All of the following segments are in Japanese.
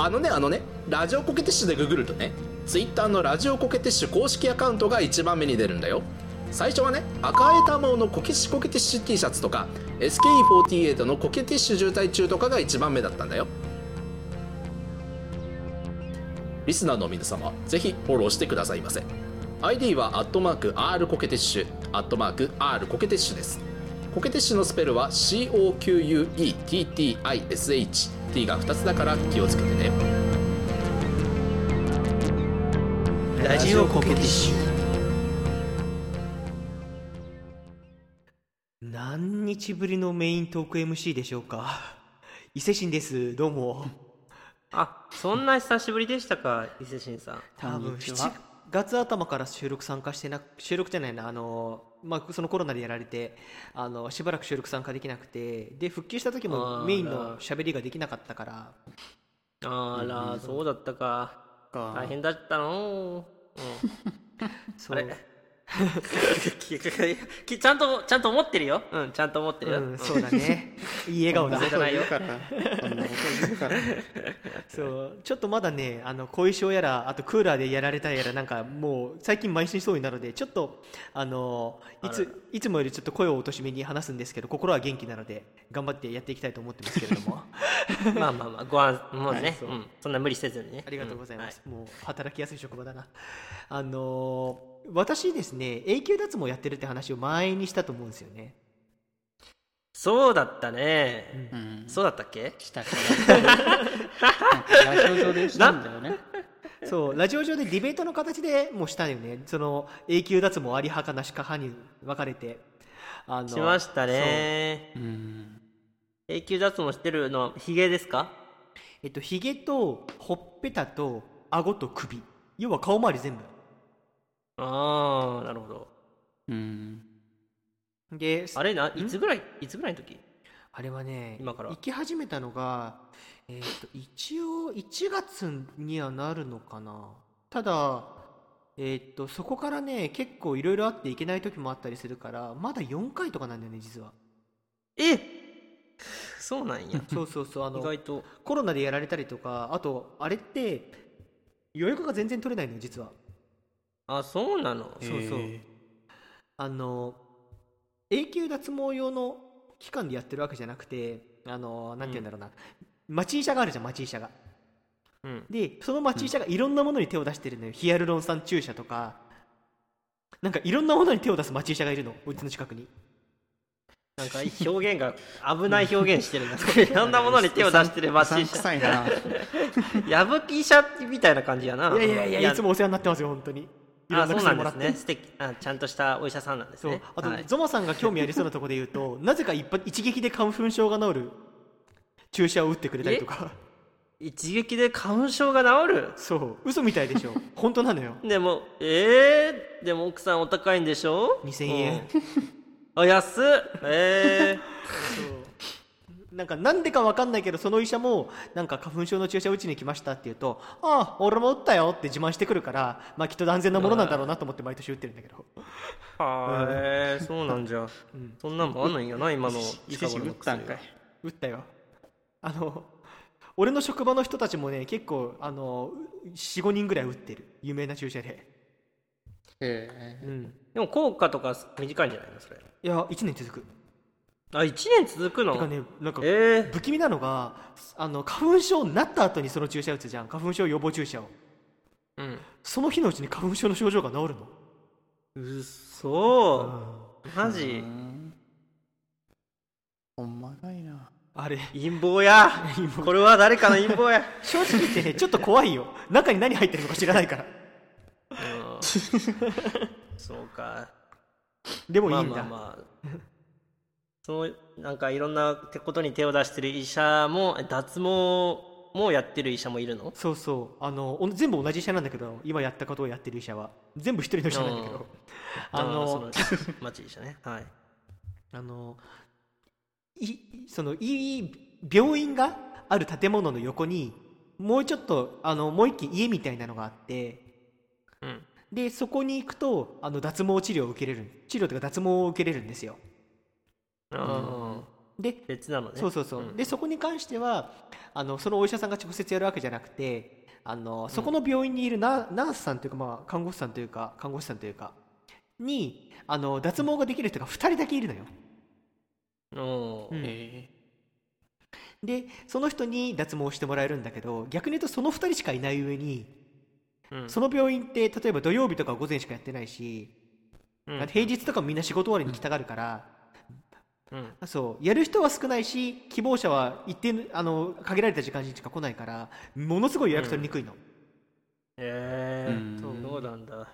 あのねあのねラジオコケティッシュでググるとね Twitter のラジオコケティッシュ公式アカウントが一番目に出るんだよ。最初はね赤い玉のコケシコケティッシュ T シャツとか SKE48 のコケティッシュ渋滞中とかが一番目だったんだよ。リスナーの皆様ぜひフォローしてくださいませ。ID はアットマーク R コケティッシュアットマーク R コケティッシュです。コケティッシュのスペルは COQUETTISH T が2つだから気をつけてね。ラジオコケティッシュ。何日ぶりのメイントーク MC でしょうか？伊勢神です。どうも。あそんな久しぶりでしたか伊勢神さん。多分7月頭から収録参加してな収録じゃないなあのまあそのコロナでやられてあのしばらく収録参加できなくてで復帰した時もメインの喋りができなかったから。あら、そうだったか。大変だったの。うん。それ？きちゃんとちゃんと思ってるよ。うんちゃんと思ってるよ、うん、そうだね。いい笑顔だ。じゃないよからそんなこと言うからそうちょっとまだねあの後遺症やらあとクーラーでやられたやらなんかもう最近邁進しそうになるのでちょっとあのいついつもよりちょっと声を落としめに話すんですけど心は元気なので頑張ってやっていきたいと思ってますけれども。まあまあまあご安もうね、そう。うん、そんな無理せずにね。ありがとうございます、んはもう働きやすい職場だな。あのー私ですね永久脱毛やってるって話を前にしたと思うんですよね。そうだったね、うん。そうだったっけ？したラジオ上でしたんだよね。そうラジオ上でディベートの形でもうしたよね。その永久脱毛あり派かなしか派に分かれて。あのしましたね。う。ん。永久脱毛してるのはヒゲですか？えっと、ひげとほっぺたと顎と首。要は顔周り全ああなるほど。うん。部であれないつぐらいいつぐらいの時？あれはね今から。行き始めたのが、えっと一応1月にはなるのかな。ただえっとそこからね結構いろいろあって行けない時もあったりするからまだ4回とかなんだよね実は。えそうなんや。そうそうそうあ意の外と。コロナでやられたりとかあとあれって予約が全然取れないのよ実はあそうなの？そうそう。へあの永久脱毛用の期間でやってるわけじゃなくてあのなんて言うんだろうな、町医者があるじゃん町医者が。うん。でその町医者がいろんなものに手を出してるのよ、ヒアルロン酸注射とか。なんかいろんなものに手を出す町医者がいるの。うちの近くに。なんか表現が危ない表現してるな。いろんなものに手を出してるマうさんシくさいな。矢吹医者みたいな感じやな。いやいやいや。いつもお世話になってますよ本当にいろあんなそうなんです薬もらって。ね素敵。あちゃんとしたお医者さんなんですね。あと、はい。ゾマさんが興味ありそうなところで言うと なぜか一発一撃で花粉症が治る注射を打ってくれたりとか。一撃で花粉症が治る？そう。嘘みたいでしょ。本当なのよ。でもえー、でも奥さんお高いんでしょ？2000円。うん。あ安っ。え そうなんかなんでかわかんないけどその医者もなんか花粉症の注射打ちに来ましたって言うと「ああ俺も打ったよ」って自慢してくるからまあきっと安全なものなんだろうなと思って毎年打ってるんだけど。ー、はーえー、そうなんじゃ、そんなんもあんのん。やな今の伊勢神打ったんかい。打ったよ。あの俺の職場の人たちもね結構あの45人ぐらい打ってる。有名な注射で。えうん。でも効果とか短いんじゃないのそれ。いや1年続くあ1年続くの？てかねなんかえー、不気味なのがあの花粉症になった後にその注射打つじゃん。花粉症予防注射を。うん。その日のうちに花粉症の症状が治るの？うっそーマえジ？うん。ほんまかいな。あれ？陰謀や。これは誰かの陰謀や。正直言ってねちょっと怖いよ。中に何入ってるのか知らないから。うん。そうか。でもいいんだ、まあまあまあそのなんかいろんなことに手を出してる医者も脱毛もやってる医者もいるの？そうそう。あのお全部同じ医者なんだけど今やったことをやってる医者は全部一人の医者なんだけど。あの町医者ね。はい。あのいそのいい病院がある建物の横にもうちょっとあのもう一軒家みたいなのがあってうん。でそこに行くとあの脱毛治療を受けれる治療というか脱毛を受けれるんですよ。あで別なのね。そうそうそう、ん。でそこに関してはあのそのお医者さんが直接やるわけじゃなくてあのそこの病院にいるナ,、ナースさんというか、まあ、看護師さんというか看護師さんというかにあの脱毛ができる人が2人だけいるのよ。うん。え。でその人に脱毛してもらえるんだけど逆に言うとその2人しかいない上にうん。その病院って例えば土曜日とか午前しかやってないし、うん。平日とかもみんな仕事終わりに来たがるから、うん。そうやる人は少ないし希望者は一定あの限られた時間にしか来ないからものすごい予約取りにくいの、へえうん。そうなんだ。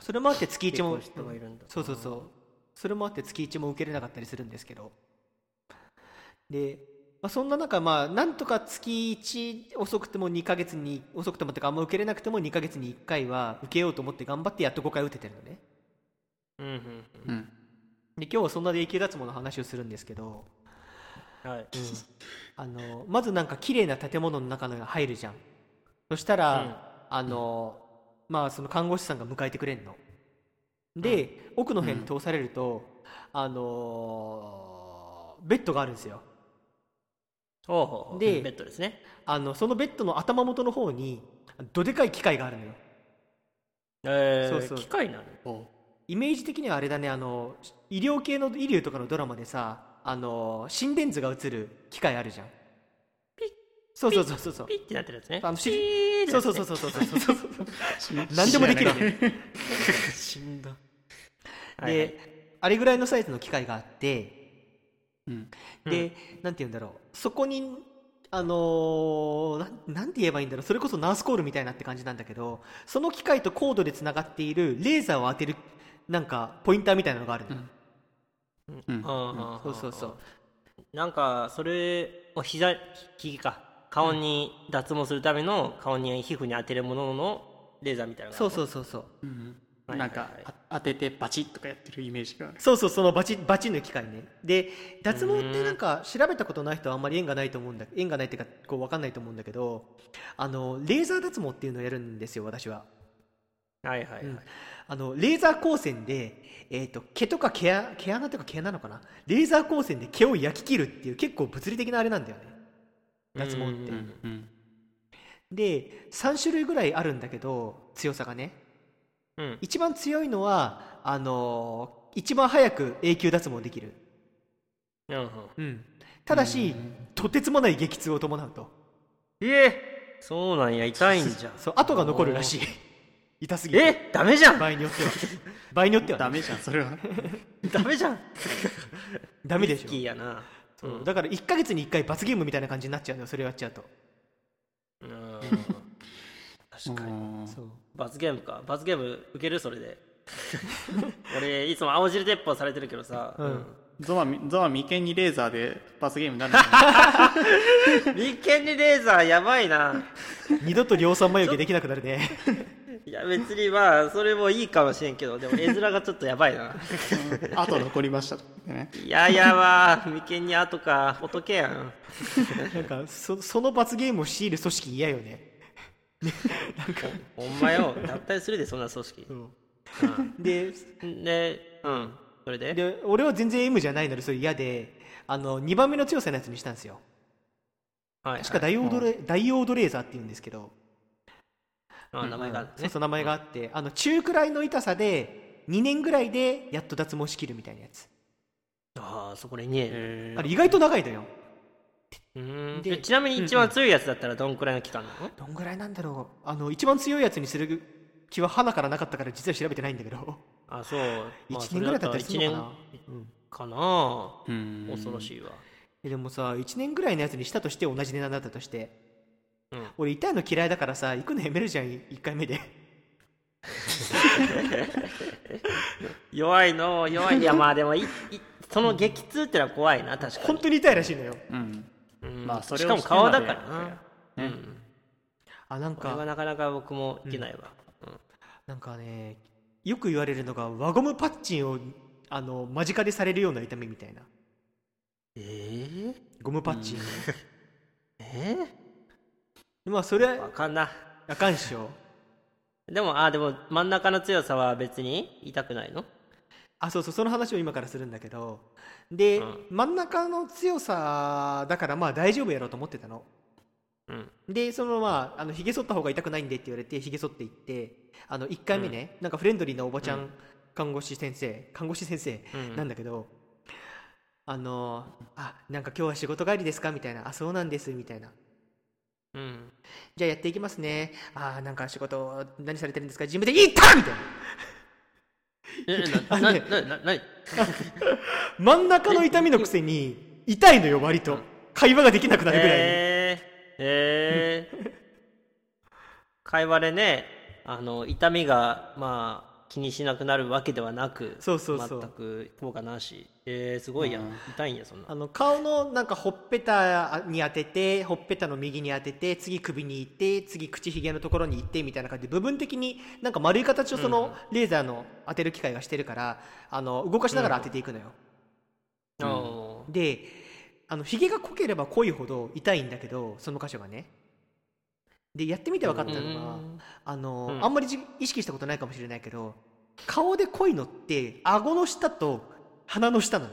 それもあって月1も結構人がいるんだ。そうそうそう。それもあって月1も受けれなかったりするんですけど。で、まあ、そんな中まあなんとか月1遅くても2ヶ月に遅くてもってかあんま受けれなくても2ヶ月に1回は受けようと思って頑張ってやっと5回打ててるのね。うんうんーうんで今日はそんなで永久脱毛の話をするんですけど、うん。はいあのまずなんか綺麗な建物の中の入るじゃん。そしたら、あのまあその看護師さんが迎えてくれんの。で、奥の辺に通されると、あのベッドがあるんですよ。でベッドですね。あのそのベッドの頭元の方にどでかい機械があるのよ。えーそうそう。機械なの？おイメージ的にはあれだねあの医療系の医療とかのドラマでさあの心電図が映る機械あるじゃん。ピッそうそうそうそう。そうピッてなってるやつね。あのしピーそうやつね。そうそうそうそうそうそう 何でもできる。ね死んだ。で、はいはい。あれぐらいのサイズの機械があってうん。で、なんて言うんだろう。そこにあのーなんなんて言えばいいんだろう。それこそナースコールみたいなって感じなんだけどその機械とコードでつながっているレーザーを当てるなんかポインターみたいなのがあるの。よ、うん。ああそうそうそう。なんかそれを膝利きか。顔に脱毛するための顔に皮膚に当てるもののレーザーみたいなそうそうそうそう。うん。はいなんかあ当ててバチッとかやってるイメージが。あるそうそうそのバチバチの機械ね。で脱毛ってなんか調べたことない人はあんまり縁がないと思うんだ縁がないっていうかこう分かんないと思うんだけどあのレーザー脱毛っていうのをやるんですよ私ははいはいはい、うん。あのレーザー光線で、えー、と毛とか毛穴毛穴とか毛なのかな？レーザー光線で毛を焼き切るっていう結構物理的なあれなんだよね。脱毛って。うんうんで3種類ぐらいあるんだけど強さがね。うん。一番強いのはあのー一番早く永久脱毛できる、うんうん。うん、ただし、とてつもない激痛を伴うと。ええそうなんや。痛いんじゃん。そう跡が残るらしい痛すぎて。えダメじゃん。場合によっては。場合によってはね、ダメじゃんそれは。ダメじゃん。ダメでしょ。やな。そう。だから1ヶ月に1回罰ゲームみたいな感じになっちゃうのよそれをやっちゃうと。うん。確かに。うん。そう。罰ゲームか。罰ゲーム受けるそれで。俺いつも青汁鉄砲されてるけどさ、うん。ゾマゾマ眉間にレーザーで罰ゲームになるんじゃない眉間にレーザーやばいな。二度と量産眉毛できなくなるねいや別にまあそれもいいかもしれんけどでも絵面がちょっとやばいな。うん。あと残りました。ってね。いやいやわ眉間に後か仏やん。なんかそその罰ゲームを強いる組織嫌よね。ほんまよ。脱退するでそんな組織。でうん。でうん。それで？で俺は全然 M じゃないのでそれ嫌であの2番目の強さのやつにしたんですよ。はい確かダイオードレ、ダイオードレーザーって言うんですけど、あ名前があるね。そうそう名前があって、あの中くらいの痛さで2年ぐらいでやっと脱毛しきるみたいなやつ、ああそこにね。えあれ意外と長いのよ。うん。ででちなみに一番強いやつだったらどんくらいの期間なの？どんぐらいなんだろう。あの一番強いやつにする気は鼻からなかったから実は調べてないんだけど。あそう、まあ1年ぐらいだったりするのかな、かな。うん。恐ろしいわ。えでもさ1年ぐらいのやつにしたとして同じ値段だったとしてうん。俺痛いの嫌いだからさ行くのやめるじゃん1回目で。弱いの弱いいやまあでもいいその激痛ってのは怖いな確かに。本当に痛いらしいのよ。うん。うん。まあそれをしかも顔だからな。までうん。あなんこれはかなかなか僕もいけないわ、なんかねよく言われるのが輪ゴムパッチンをあの間近でされるような痛みみたいな。えゴムパッチン、ええまあそれわかんな。あかんっしょ？でもあでも真ん中の強さは別に痛くないの？あそうそうその話を今からするんだけど。で、うん。真ん中の強さだからまあ大丈夫やろうと思ってたの。うん。でそのまああのひげ剃った方が痛くないんでって言われてひげ剃っていってあの1回目ね、なんかフレンドリーなおばちゃん、うん。看護師先生看護師先生うん。なんだけど、あのあなんか今日は仕事帰りですか？みたいな。あそうなんですみたいなうん。じゃあやっていきますね。あなんか仕事何されてるんですか？ジムで行った！みたいな。えあななねななな 真ん中の痛みのくせに痛いのよ割と会話ができなくなるぐらい。に、えー、えー、会話でねあの痛みがまあ気にしなくなるわけではなくそうそうそう。全く効果なしえー、すごいやん、うん。痛いんやそんな。あの顔のなんかほっぺたに当ててほっぺたの右に当てて次首に行って次口ひげのところに行ってみたいな感じで部分的になんか丸い形をそのレーザーの当てる機械がしてるからあの動かしながら当てていくのよ、おーであのひげが濃ければ濃いほど痛いんだけどその箇所がね。でやってみて分かったのが、うん。あの、うん。あんまりじ意識したことないかもしれないけど顔で濃いのって顎の下と鼻の下なの。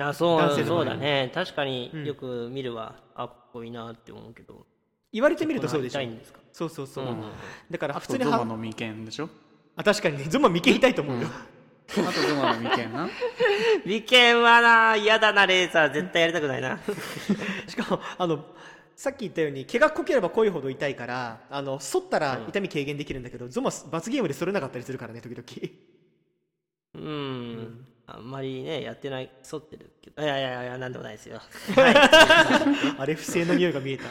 あそう男性の場合そうだね。確かにうん。よく見るわ、あっこいいなって思うけど。言われてみるとそうでしょ。痛いんですか？そうそうそう、うん。だから普通にはゾマの眉間でしょ？あ確かにね。ゾマ眉間痛いと思うよ、あとゾマの眉間な？眉間はな嫌だなレーザー絶対やりたくないな。しかもあのさっき言ったように毛が濃ければ濃いほど痛いからあの剃ったら痛み軽減できるんだけど、ゾマ罰ゲームで剃れなかったりするからね時々うん、あんまりねやってない剃ってるけど。いやいやいやなんでもないですよ。あれ不正の匂いが見えた。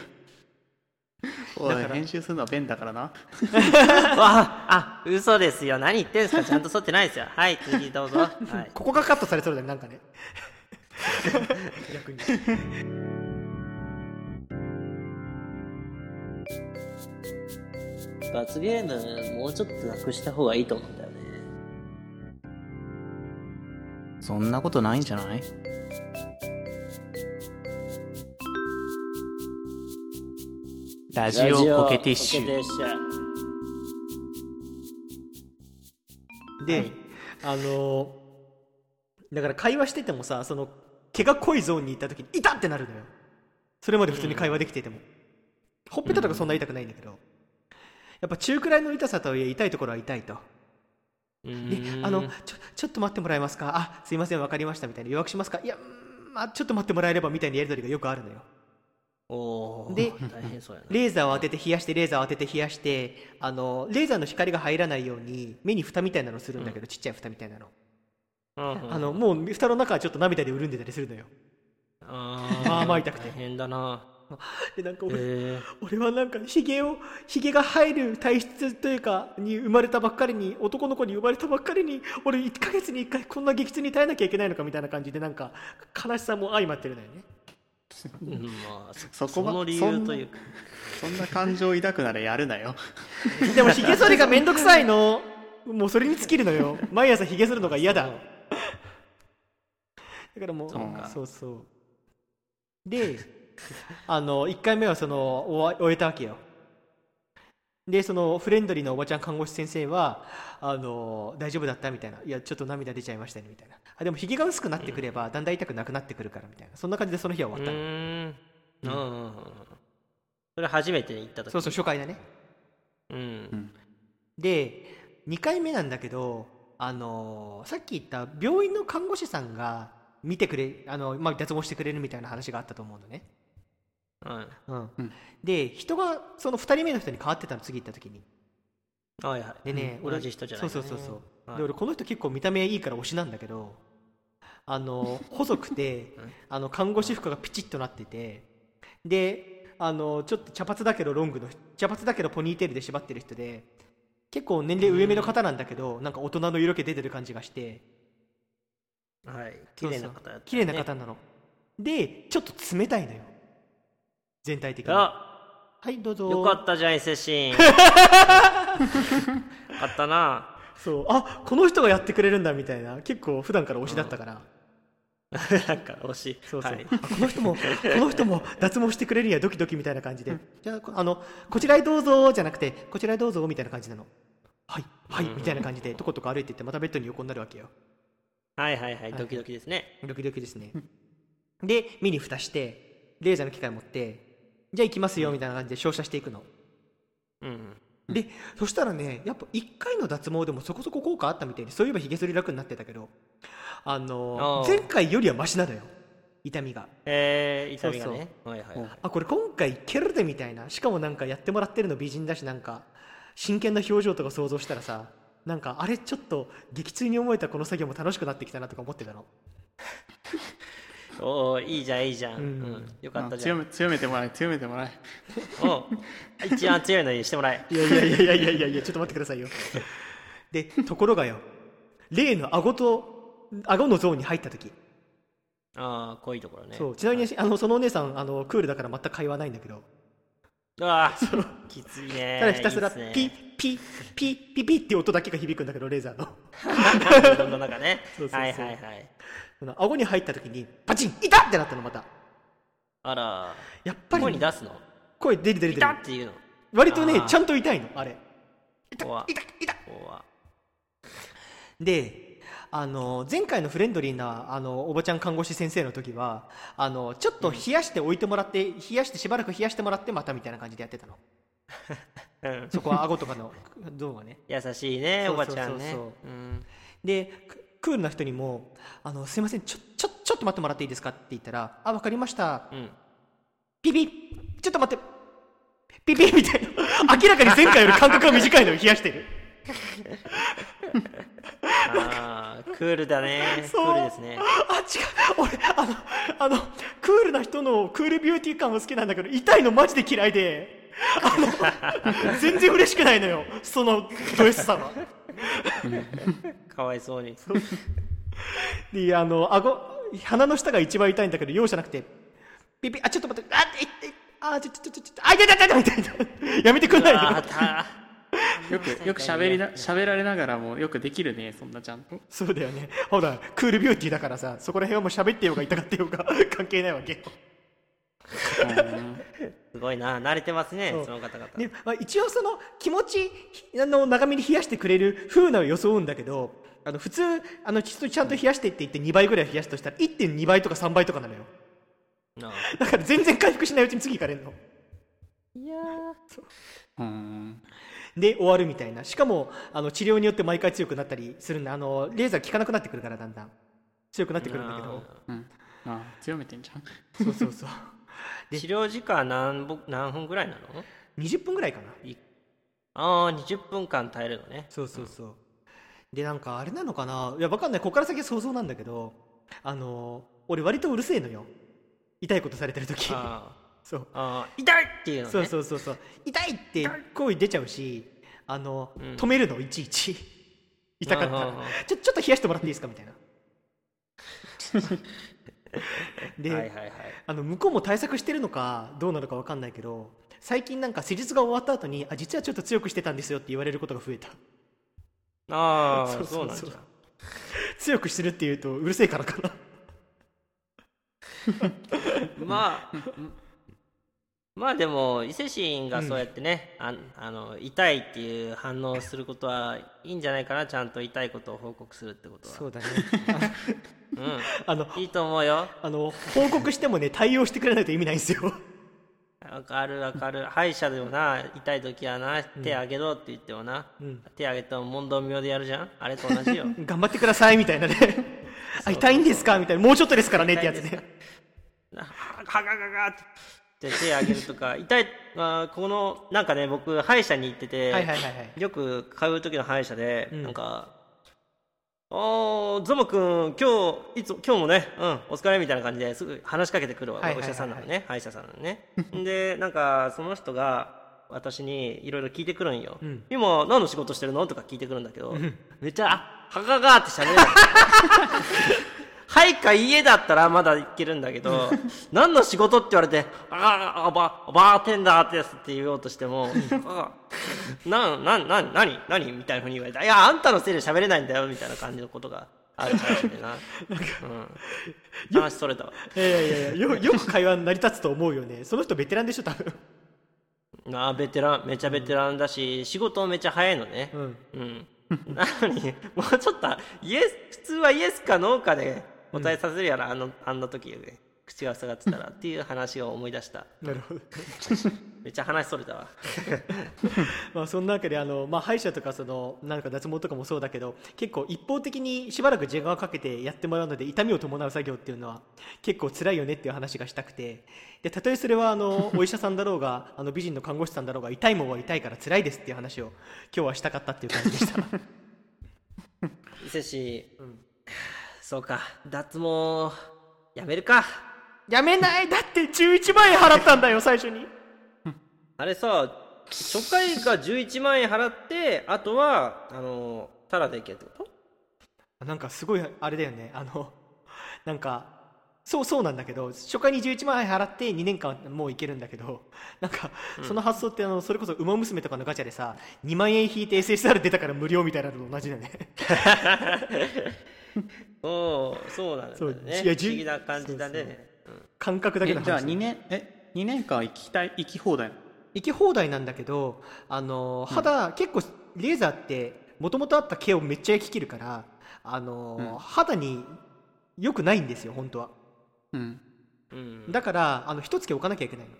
おい編集するのは便だからな。わあ嘘ですよ。何言ってんすか。ちゃんと剃ってないですよ。はい次どうぞ、はい、ここがカットされそうだねなんかね。逆に。罰ゲームもうちょっとなくした方がいいと思うんだよそんなことないんじゃない？ラジオコケティッシュ。で、はい。あのーだから会話しててもさその毛が濃いゾーンに行った時に痛ってなるのよ。それまで普通に会話できてても、ほっぺたとかそんな痛くないんだけど、やっぱ中くらいの痛さとはいえ痛いところは痛いとであのちょちょっと待ってもらえますか？あすいません分かりましたみたいな。予約しますか？いやまあちょっと待ってもらえればみたいなやり取りがよくあるのよ。おーで大変そうやな。レーザーを当てて冷やしてレーザーを当てて冷やしてあのレーザーの光が入らないように目に蓋みたいなのするんだけど、ちっちゃい蓋みたいなの、うんうんあのもう蓋の中はちょっと涙で潤んでたりするのよ。ああまあ痛くて。大変だな でなんか俺,、え俺はなんかヒゲをヒゲが入る体質というかに生まれたばっかりに男の子に生まれたばっかりに俺1ヶ月に1回こんな激痛に耐えなきゃいけないのかみたいな感じでなんか悲しさも相まってるのよね。まあそこはその理由というか。そんな感情抱くならやるなよ。でもヒゲ剃りがめんどくさいの。もうそれに尽きるのよ。毎朝ヒゲ剃るのが嫌だ。だからもうそうかそうそう。で あの1回目はその終わ終えたわけよ。でそのフレンドリーなおばちゃん看護師先生はあの大丈夫だったみたいな。いやちょっと涙出ちゃいましたねみたいな。あでもひげが薄くなってくればだんだん痛くなくなってくるからみたいな。そんな感じでその日はう終わったの。うん。うん。うんそれ初めて行った時。そうそう初回だね。うん。で2回目なんだけど、あのーさっき言った病院の看護師さんが見てくれあの、まあ、脱毛してくれるみたいな話があったと思うのね、うん。うん。うんで人がその2人目の人に変わってたの次行った時に。はいはい。でね、同じ人じゃないそうそうそうそう、はい。で俺この人結構見た目いいから推しなんだけどあの 細くてうん。あの看護師服がピチッとなっててであのちょっと茶髪だけどロングの茶髪だけどポニーテールで縛ってる人で結構年齢上目の方なんだけど、なんか大人の色気出てる感じがして。はい。綺麗な方やったね。綺麗な方なの、でちょっと冷たいのよ全体的に。あはいどうぞ。よかったじゃん伊勢シーン。よかったな。そう。あこの人がやってくれるんだみたいな。結構普段から推しだったから、なんか惜し。いそうそう、はい。あこの人もこの人も脱毛してくれるんやドキドキみたいな感じで、じゃあのこちらへどうぞじゃなくてこちらへどうぞみたいな感じなの。はいはいみたいな感じでとことか歩いてってまたベッドに横になるわけよ。はいはいはい。ドキドキですね。ドキドキですね。でミニ蓋してレーザーの機械持ってじゃあ行きますよみたいな感じで照射していくの。うんでそしたらねやっぱ1回の脱毛でもそこそこ効果あったみたいでそういえばひげ剃り楽になってたけどあの前回よりはマシなのよ痛みが。えー、痛みがね。はいはいはい。あこれ今回いけるでみたいな。しかもなんかやってもらってるの美人だしなんか真剣な表情とか想像したらさなんかあれちょっと激痛に思えたこの作業も楽しくなってきたなとか思ってたのおおいいじゃんいいじゃん、ううんんよかっあたじゃん。強め強めてもらえ強めてもらえ。おう一番強いのにしてもらえ。いやいやいやいやいやいやちょっと待ってくださいよ。でところがよ例の顎と顎のゾーンに入った時。ああこういうところね。そうちなみにあのそのお姉さんあのクールだから全く会話ないんだけど。うわーきついねただひたすらピッピッピッピッピッって音だけが響くんだけどレーザーの。自分の中ね。そうそうそう。はいはいはいその顎に入った時にパチン「痛っ!」ってなったのまた。あら。やっぱり声に出すの？声出る出る出る。痛っていうの。割とねちゃんと痛いのあれ。怖痛い痛い。怖であの前回のフレンドリーなあのおばちゃん看護師先生の時はあのちょっと冷やしておいてもらって冷やしてしばらく冷やしてもらってまたみたいな感じでやってたの。うん。そこは顎とかのゾーンはね。優しいねおばちゃんね。でククールな人にも「あのすいませんちょちょちょっと待ってもらっていいですか?」って言ったら「あわかりました。うん。ピピちょっと待って。ピピみたいな。明らかに前回より間隔が短いのを冷やしてる。ああクールだね。クールですね。あ違う。俺あのあのクールな人のクールビューティー感は好きなんだけど痛いのマジで嫌いで。あの全然嬉しくないのよ。そのド S さは かわいそうに。であの顎鼻の下が一番痛いんだけど容赦なくてピピあちょっと待ってあいいあちょちょちょちょちょあいたいたいたいたいたやめてくんないのあーたよくよく喋りな喋られながらもよくできるねそんなちゃんとそうだよねほらクールビューティーだからさそこら辺はもう喋ってようが痛がってようが関係ないわけよすごいな。慣れてますねその方々。ねまあ、一応その気持ちあの長めに冷やしてくれる風なを装うんだけどあの普通あのちょっとちゃんと冷やしてって言って2倍ぐらい冷やすとしたら1.2倍とか3倍とかなのよ。あ。だから全然回復しないうちに次行かれるの。ーいやう。ん。で終わるみたいな。しかもあの治療によって毎回強くなったりするんだ。あのレーザー効かなくなってくるからだんだん。強くなってくるんだけど。うん。あ強めてんじゃん。そうそうそう。ー治療時間何ぼ何分ぐらいなの？20分ぐらいかな。ああ20分間耐えるのね。そうそうそう。でなんかあれなのかな？いやわかんない。ここから先は想像なんだけどあの俺割とうるせえのよ。痛いことされてる時。あ そう。ーあー痛いっていうのね。そうそうそうそう。痛いって声出ちゃうしあの、うん。止めるのいちいち。痛かったちょちょっと冷やしてもらっていいですか？みたいな で、はいはいはい。あの向こうも対策してるのかどうなのかわかんないけど最近なんか施術が終わった後にあ実はちょっと強くしてたんですよって言われることが増えた。ああそうそなんだ強くしてるって言うとうるせえからかな。まあまあでも伊勢神がそうやってね、ああの痛いっていう反応をすることはいいんじゃないかなちゃんと痛いことを報告するってことは。そうだね。う あのんいいと思うよ。あの報告してもね対応してくれないと意味ないんですよ。わかるわかる。歯医者でもな痛い時はな手あげろって言ってもな、うん。手あげても問答無用でやるじゃん。あれと同じよ。頑張ってくださいみたいなね。あ痛いんですかみたいな。もうちょっとですからねってやつね。なはがががってで手あげるとか痛いあこのなんかね僕歯医者に行ってて、はいはいはいはい。よく通う時の歯医者で、うん。なんか「おーゾモくん今日いつ今日もね、うん、お疲れ」みたいな感じですぐ話しかけてくるわ、はいはいはいはい。お医者さんなのね歯医者さんなのね。でなんかその人が私にいろいろ聞いてくるんよ、ん。今何の仕事してるの？とか聞いてくるんだけど、めっちゃ「あはがが」って喋るのはいか家だったらまだいけるんだけど 何の仕事って言われて「ああババーテンダーです」って言おうとしても「あななな何何?」みたいなふうに言われて「いやあんたのせいで喋れないんだよ」みたいな感じのことがあるらしいんでな、うん、話それたわ。いやいやいやよ よく会話成り立つと思うよね。その人ベテランでしょ多分。ああベテランめちゃベテランだし、仕事めちゃ早いのね。うん。うん、なのにもうちょっとイエス普通はイエスかノーかで答えさせるやろ、あのあんな時で口が塞がってたらっていう話を思い出した。なるほど。めっちゃ話それたわ。まあそんなわけであの、まあ、歯医者とかそのなんか脱毛とかもそうだけど結構一方的にしばらく時間をかけてやってもらうので痛みを伴う作業っていうのは結構辛いよねっていう話がしたくて。でたとえそれはあのお医者さんだろうがあの美人の看護師さんだろうが痛いもんは痛いから辛いですっていう話を今日はしたかったっていう感じでした。伊勢市、そうか。脱毛やめるか。やめない。だって11万円払ったんだよ最初に。あれさ初回が11万円払ってあとはあのタダでいけってこと？なんかすごいあれだよね。あのなんかそうそうなんだけど初回に11万円払って2年間もういけるんだけどなんかその発想ってあのそれこそ「ウマ娘」とかのガチャでさ2万円引いて SSR 出たから無料みたいなのと同じだよね そうそうなんだね。いや不思議な感じだね。感覚だけえじゃあの話2年え2年間行きたい行き放題行き放題なんだけどあの肌、結構レーザーってもともとあった毛をめっちゃ焼き切るからあの、うん。肌に良くないんですよ本当は。うん。うん。だからあの一月置かなきゃいけないの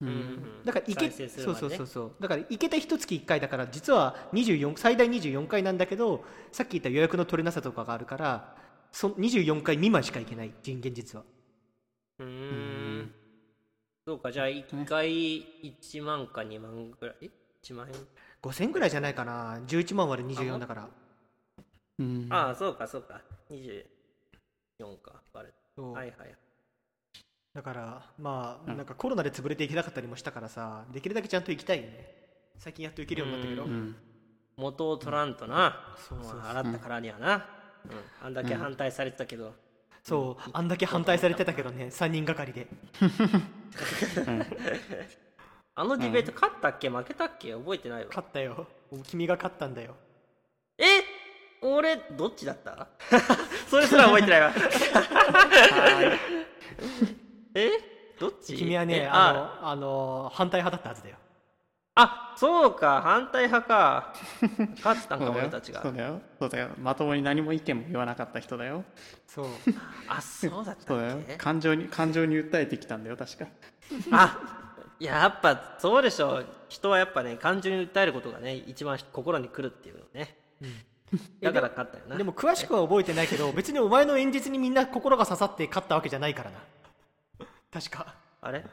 ううん。んだからいけ、再生するそうそうそうそう。だから行けた一月1回だから実は24最大24回なんだけどさっき言った予約の取れなさとかがあるからそ24回未満しか行けない人間実は。うーん。そうかじゃあ1回1万か2万ぐらい？1万円？5000ぐらいじゃないかな。11万割る24だから。うん。ああそうかそうか。24か。割れそう。はいはいだからまあうん。なんかコロナで潰れていけなかったりもしたからさできるだけちゃんと行きたいよね。最近やっと行けるようになったけど。うん。元を取らんとな、そうそうそう。まあ払ったからにはな、うん。あんだけ反対されてたけど、そうあんだけ反対されてたけどね3人がかりで。あのディベート勝ったっけ？負けたっけ？覚えてないわ。勝ったよ。君が勝ったんだよ。え？俺どっちだった？それすら覚えてないわ え？どっち？君はねえあ。のあの反対派だったはずだよ。あそうか。反対派か。勝ってたんか俺たちが。そうだよ。そうだよ。まともに何も意見も言わなかった人だよ。そう。あそうだったそうだよ。っけ感情に感情に訴えてきたんだよ確か。あやっぱそうでしょ人はやっぱね感情に訴えることがね一番心に来るっていうのね、だから勝ったよな。でも詳しくは覚えてないけど別にお前の演説にみんな心が刺さって勝ったわけじゃないからな確か。あれ？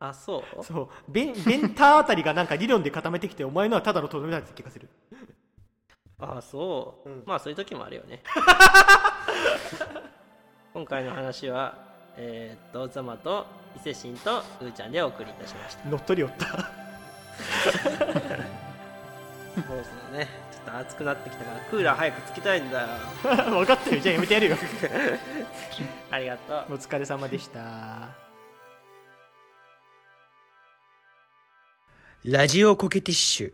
あそう？そう。ベンベンターあたりがなんか理論で固めてきてお前のはただのとどめだって気がする。あそう、うん。まあそういう時もあるよね。今回の話はえーっとザマと伊勢神とうーちゃんでお送りいたしました。乗っ取りおった。もうそのね。ちょっと暑くなってきたからクーラー早くつけたいんだよ。分かったよじゃあやめてやるよ。ありがとう。お疲れ様でしたラジオコケティッシュ。